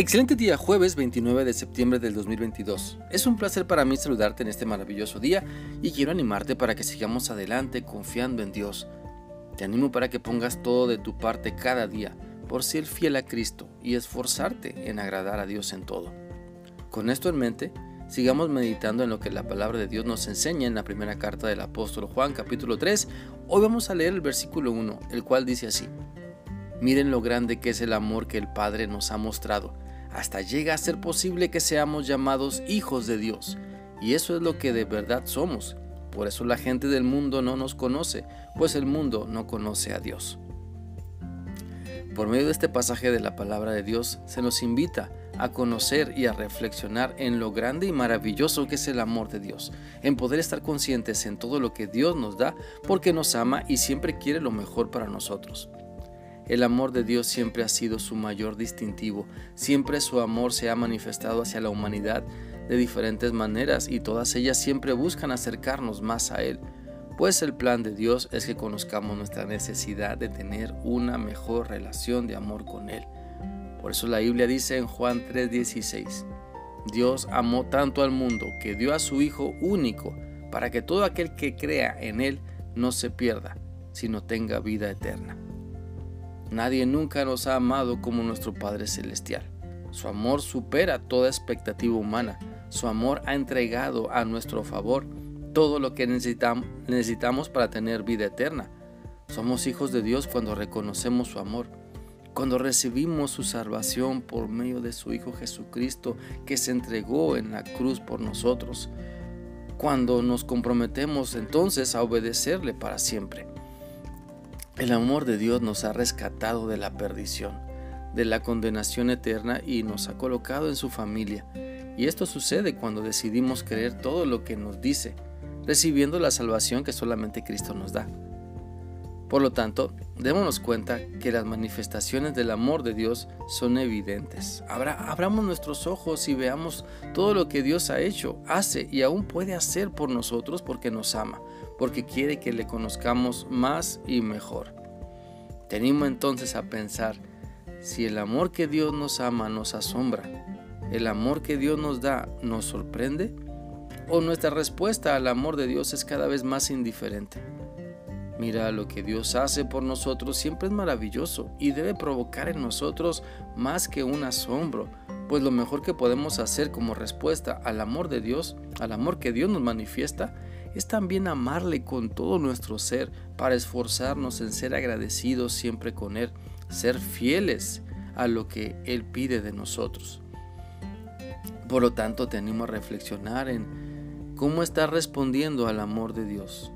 Excelente día, jueves 29 de septiembre del 2022. Es un placer para mí saludarte en este maravilloso día y quiero animarte para que sigamos adelante confiando en Dios. Te animo para que pongas todo de tu parte cada día por ser fiel a Cristo y esforzarte en agradar a Dios en todo. Con esto en mente, sigamos meditando en lo que la palabra de Dios nos enseña en la primera carta del apóstol Juan capítulo 3. Hoy vamos a leer el versículo 1, el cual dice así. Miren lo grande que es el amor que el Padre nos ha mostrado hasta llega a ser posible que seamos llamados hijos de Dios. Y eso es lo que de verdad somos. Por eso la gente del mundo no nos conoce, pues el mundo no conoce a Dios. Por medio de este pasaje de la palabra de Dios se nos invita a conocer y a reflexionar en lo grande y maravilloso que es el amor de Dios, en poder estar conscientes en todo lo que Dios nos da porque nos ama y siempre quiere lo mejor para nosotros. El amor de Dios siempre ha sido su mayor distintivo, siempre su amor se ha manifestado hacia la humanidad de diferentes maneras y todas ellas siempre buscan acercarnos más a Él, pues el plan de Dios es que conozcamos nuestra necesidad de tener una mejor relación de amor con Él. Por eso la Biblia dice en Juan 3:16, Dios amó tanto al mundo que dio a su Hijo único para que todo aquel que crea en Él no se pierda, sino tenga vida eterna. Nadie nunca nos ha amado como nuestro Padre Celestial. Su amor supera toda expectativa humana. Su amor ha entregado a nuestro favor todo lo que necesitamos para tener vida eterna. Somos hijos de Dios cuando reconocemos su amor, cuando recibimos su salvación por medio de su Hijo Jesucristo que se entregó en la cruz por nosotros, cuando nos comprometemos entonces a obedecerle para siempre. El amor de Dios nos ha rescatado de la perdición, de la condenación eterna y nos ha colocado en su familia. Y esto sucede cuando decidimos creer todo lo que nos dice, recibiendo la salvación que solamente Cristo nos da. Por lo tanto, démonos cuenta que las manifestaciones del amor de Dios son evidentes. abramos nuestros ojos y veamos todo lo que Dios ha hecho, hace y aún puede hacer por nosotros porque nos ama porque quiere que le conozcamos más y mejor. Te animo entonces a pensar, si el amor que Dios nos ama nos asombra, el amor que Dios nos da nos sorprende, o nuestra respuesta al amor de Dios es cada vez más indiferente. Mira, lo que Dios hace por nosotros siempre es maravilloso y debe provocar en nosotros más que un asombro, pues lo mejor que podemos hacer como respuesta al amor de Dios, al amor que Dios nos manifiesta, es también amarle con todo nuestro ser para esforzarnos en ser agradecidos siempre con Él, ser fieles a lo que Él pide de nosotros. Por lo tanto, te animo a reflexionar en cómo estás respondiendo al amor de Dios.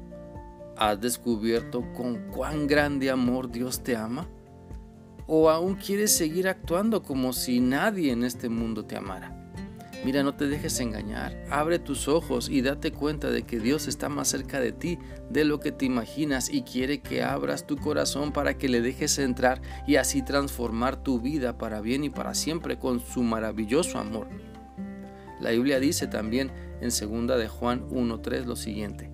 ¿Has descubierto con cuán grande amor Dios te ama? ¿O aún quieres seguir actuando como si nadie en este mundo te amara? Mira, no te dejes engañar. Abre tus ojos y date cuenta de que Dios está más cerca de ti de lo que te imaginas y quiere que abras tu corazón para que le dejes entrar y así transformar tu vida para bien y para siempre con su maravilloso amor. La Biblia dice también en 2 de Juan 1:3 lo siguiente: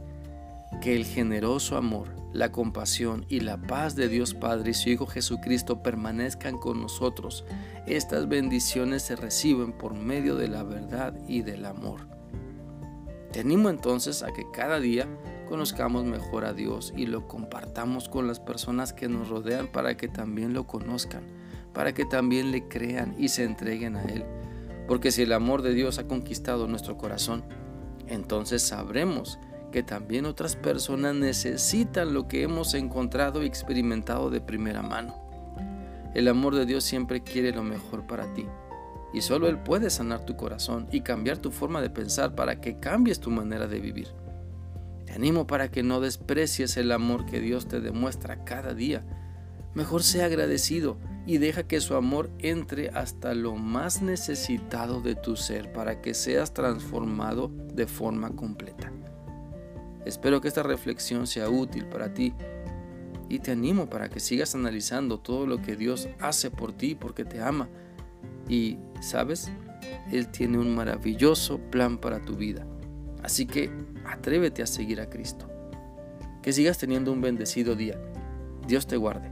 que el generoso amor la compasión y la paz de Dios Padre y su Hijo Jesucristo permanezcan con nosotros. Estas bendiciones se reciben por medio de la verdad y del amor. Te animo entonces a que cada día conozcamos mejor a Dios y lo compartamos con las personas que nos rodean para que también lo conozcan, para que también le crean y se entreguen a Él. Porque si el amor de Dios ha conquistado nuestro corazón, entonces sabremos que también otras personas necesitan lo que hemos encontrado y experimentado de primera mano. El amor de Dios siempre quiere lo mejor para ti y solo Él puede sanar tu corazón y cambiar tu forma de pensar para que cambies tu manera de vivir. Te animo para que no desprecies el amor que Dios te demuestra cada día. Mejor sea agradecido y deja que su amor entre hasta lo más necesitado de tu ser para que seas transformado de forma completa. Espero que esta reflexión sea útil para ti y te animo para que sigas analizando todo lo que Dios hace por ti porque te ama. Y, ¿sabes? Él tiene un maravilloso plan para tu vida. Así que atrévete a seguir a Cristo. Que sigas teniendo un bendecido día. Dios te guarde.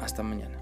Hasta mañana.